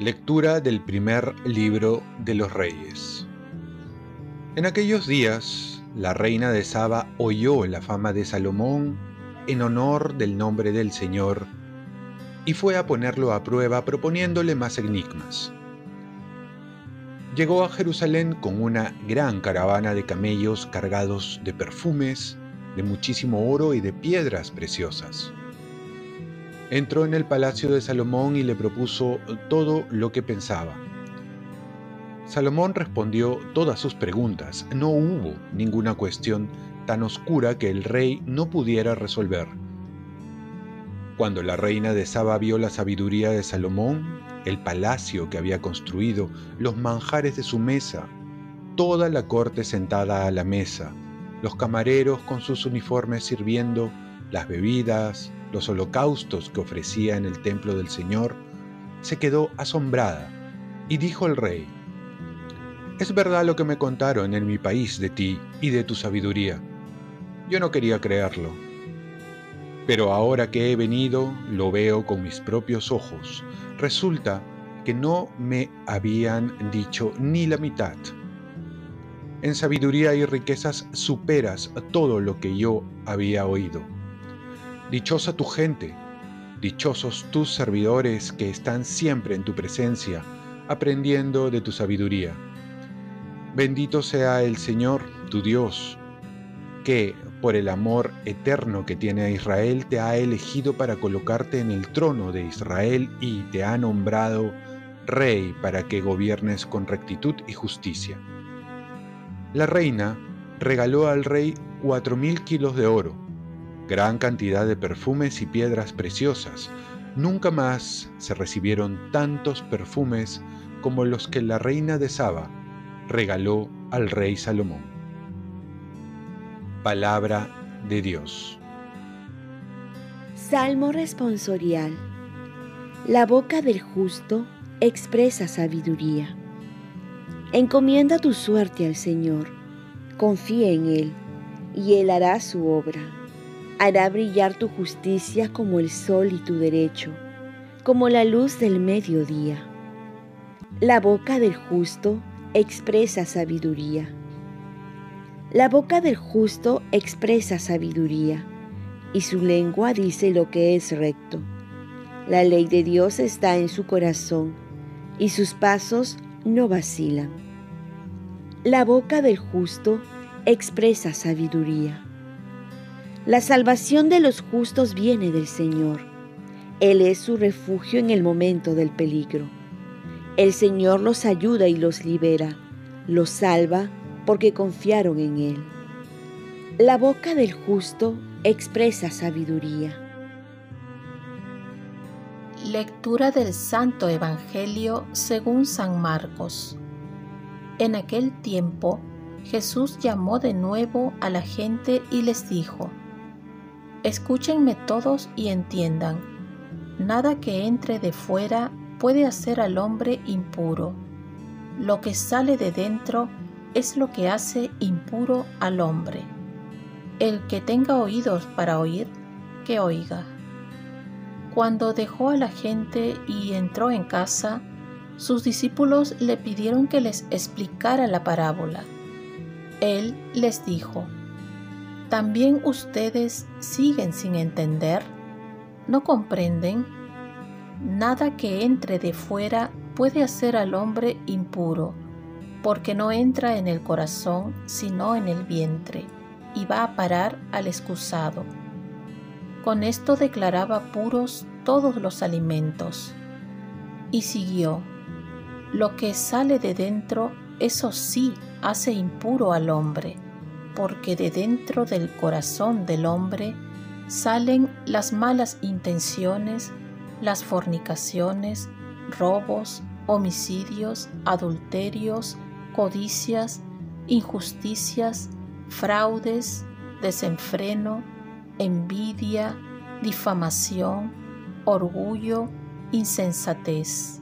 Lectura del primer libro de los reyes. En aquellos días, la reina de Saba oyó la fama de Salomón en honor del nombre del Señor y fue a ponerlo a prueba proponiéndole más enigmas. Llegó a Jerusalén con una gran caravana de camellos cargados de perfumes, de muchísimo oro y de piedras preciosas entró en el palacio de Salomón y le propuso todo lo que pensaba. Salomón respondió todas sus preguntas. No hubo ninguna cuestión tan oscura que el rey no pudiera resolver. Cuando la reina de Saba vio la sabiduría de Salomón, el palacio que había construido, los manjares de su mesa, toda la corte sentada a la mesa, los camareros con sus uniformes sirviendo, las bebidas, los holocaustos que ofrecía en el templo del Señor, se quedó asombrada y dijo el rey, Es verdad lo que me contaron en mi país de ti y de tu sabiduría. Yo no quería creerlo. Pero ahora que he venido, lo veo con mis propios ojos. Resulta que no me habían dicho ni la mitad. En sabiduría y riquezas superas todo lo que yo había oído. Dichosa tu gente, dichosos tus servidores que están siempre en tu presencia, aprendiendo de tu sabiduría. Bendito sea el Señor, tu Dios, que, por el amor eterno que tiene a Israel, te ha elegido para colocarte en el trono de Israel y te ha nombrado rey para que gobiernes con rectitud y justicia. La reina regaló al rey cuatro mil kilos de oro, gran cantidad de perfumes y piedras preciosas. Nunca más se recibieron tantos perfumes como los que la reina de Saba regaló al rey Salomón. Palabra de Dios. Salmo responsorial. La boca del justo expresa sabiduría. Encomienda tu suerte al Señor, confía en Él, y Él hará su obra hará brillar tu justicia como el sol y tu derecho, como la luz del mediodía. La boca del justo expresa sabiduría. La boca del justo expresa sabiduría, y su lengua dice lo que es recto. La ley de Dios está en su corazón, y sus pasos no vacilan. La boca del justo expresa sabiduría. La salvación de los justos viene del Señor. Él es su refugio en el momento del peligro. El Señor los ayuda y los libera, los salva porque confiaron en Él. La boca del justo expresa sabiduría. Lectura del Santo Evangelio según San Marcos. En aquel tiempo Jesús llamó de nuevo a la gente y les dijo, Escúchenme todos y entiendan. Nada que entre de fuera puede hacer al hombre impuro. Lo que sale de dentro es lo que hace impuro al hombre. El que tenga oídos para oír, que oiga. Cuando dejó a la gente y entró en casa, sus discípulos le pidieron que les explicara la parábola. Él les dijo, ¿También ustedes siguen sin entender? ¿No comprenden? Nada que entre de fuera puede hacer al hombre impuro, porque no entra en el corazón, sino en el vientre, y va a parar al excusado. Con esto declaraba puros todos los alimentos. Y siguió, lo que sale de dentro, eso sí hace impuro al hombre porque de dentro del corazón del hombre salen las malas intenciones, las fornicaciones, robos, homicidios, adulterios, codicias, injusticias, fraudes, desenfreno, envidia, difamación, orgullo, insensatez.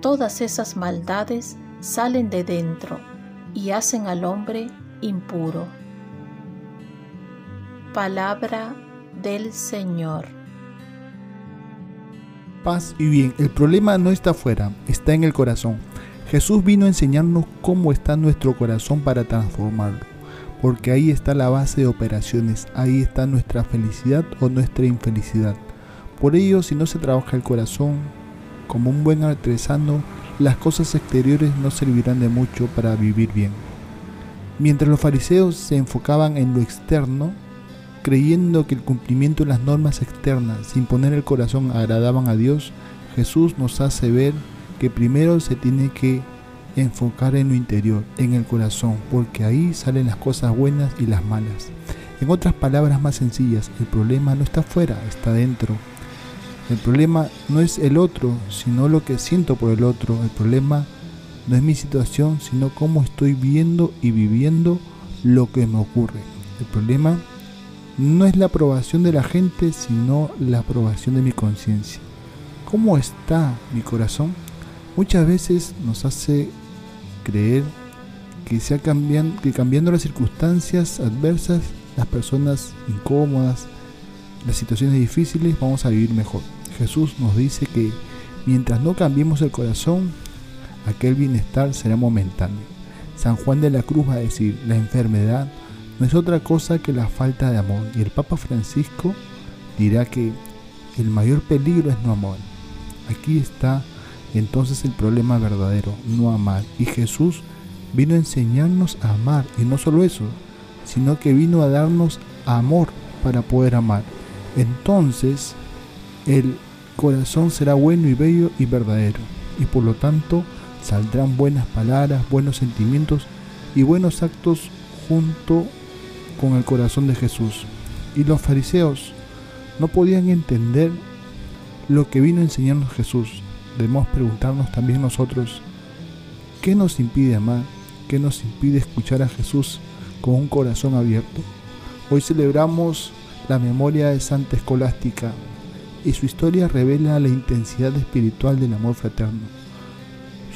Todas esas maldades salen de dentro y hacen al hombre impuro. Palabra del Señor. Paz y bien, el problema no está afuera, está en el corazón. Jesús vino a enseñarnos cómo está nuestro corazón para transformarlo, porque ahí está la base de operaciones, ahí está nuestra felicidad o nuestra infelicidad. Por ello, si no se trabaja el corazón como un buen artesano, las cosas exteriores no servirán de mucho para vivir bien. Mientras los fariseos se enfocaban en lo externo, creyendo que el cumplimiento de las normas externas sin poner el corazón agradaban a Dios, Jesús nos hace ver que primero se tiene que enfocar en lo interior, en el corazón, porque ahí salen las cosas buenas y las malas. En otras palabras más sencillas, el problema no está afuera, está dentro. El problema no es el otro, sino lo que siento por el otro. El problema no es mi situación, sino cómo estoy viendo y viviendo lo que me ocurre. El problema no es la aprobación de la gente, sino la aprobación de mi conciencia. ¿Cómo está mi corazón? Muchas veces nos hace creer que, que cambiando las circunstancias adversas, las personas incómodas, las situaciones difíciles, vamos a vivir mejor. Jesús nos dice que mientras no cambiemos el corazón, aquel bienestar será momentáneo. San Juan de la Cruz va a decir, la enfermedad no es otra cosa que la falta de amor. Y el Papa Francisco dirá que el mayor peligro es no amor. Aquí está entonces el problema verdadero, no amar. Y Jesús vino a enseñarnos a amar. Y no solo eso, sino que vino a darnos amor para poder amar. Entonces el corazón será bueno y bello y verdadero. Y por lo tanto saldrán buenas palabras, buenos sentimientos y buenos actos junto con el corazón de Jesús. Y los fariseos no podían entender lo que vino a enseñarnos Jesús debemos preguntarnos también nosotros, ¿qué nos impide amar? ¿Qué nos impide escuchar a Jesús con un corazón abierto? Hoy celebramos la memoria de Santa Escolástica y su historia revela la intensidad espiritual del amor fraterno.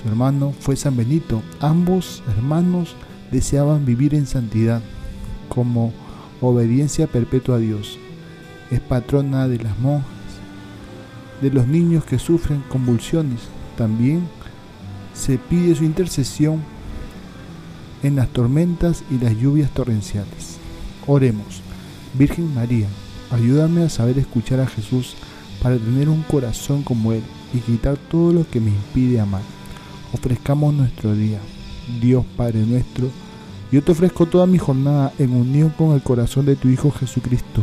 Su hermano fue San Benito. Ambos hermanos deseaban vivir en santidad como obediencia perpetua a Dios. Es patrona de las monjas de los niños que sufren convulsiones. También se pide su intercesión en las tormentas y las lluvias torrenciales. Oremos. Virgen María, ayúdame a saber escuchar a Jesús para tener un corazón como Él y quitar todo lo que me impide amar. Ofrezcamos nuestro día. Dios Padre nuestro, yo te ofrezco toda mi jornada en unión con el corazón de tu Hijo Jesucristo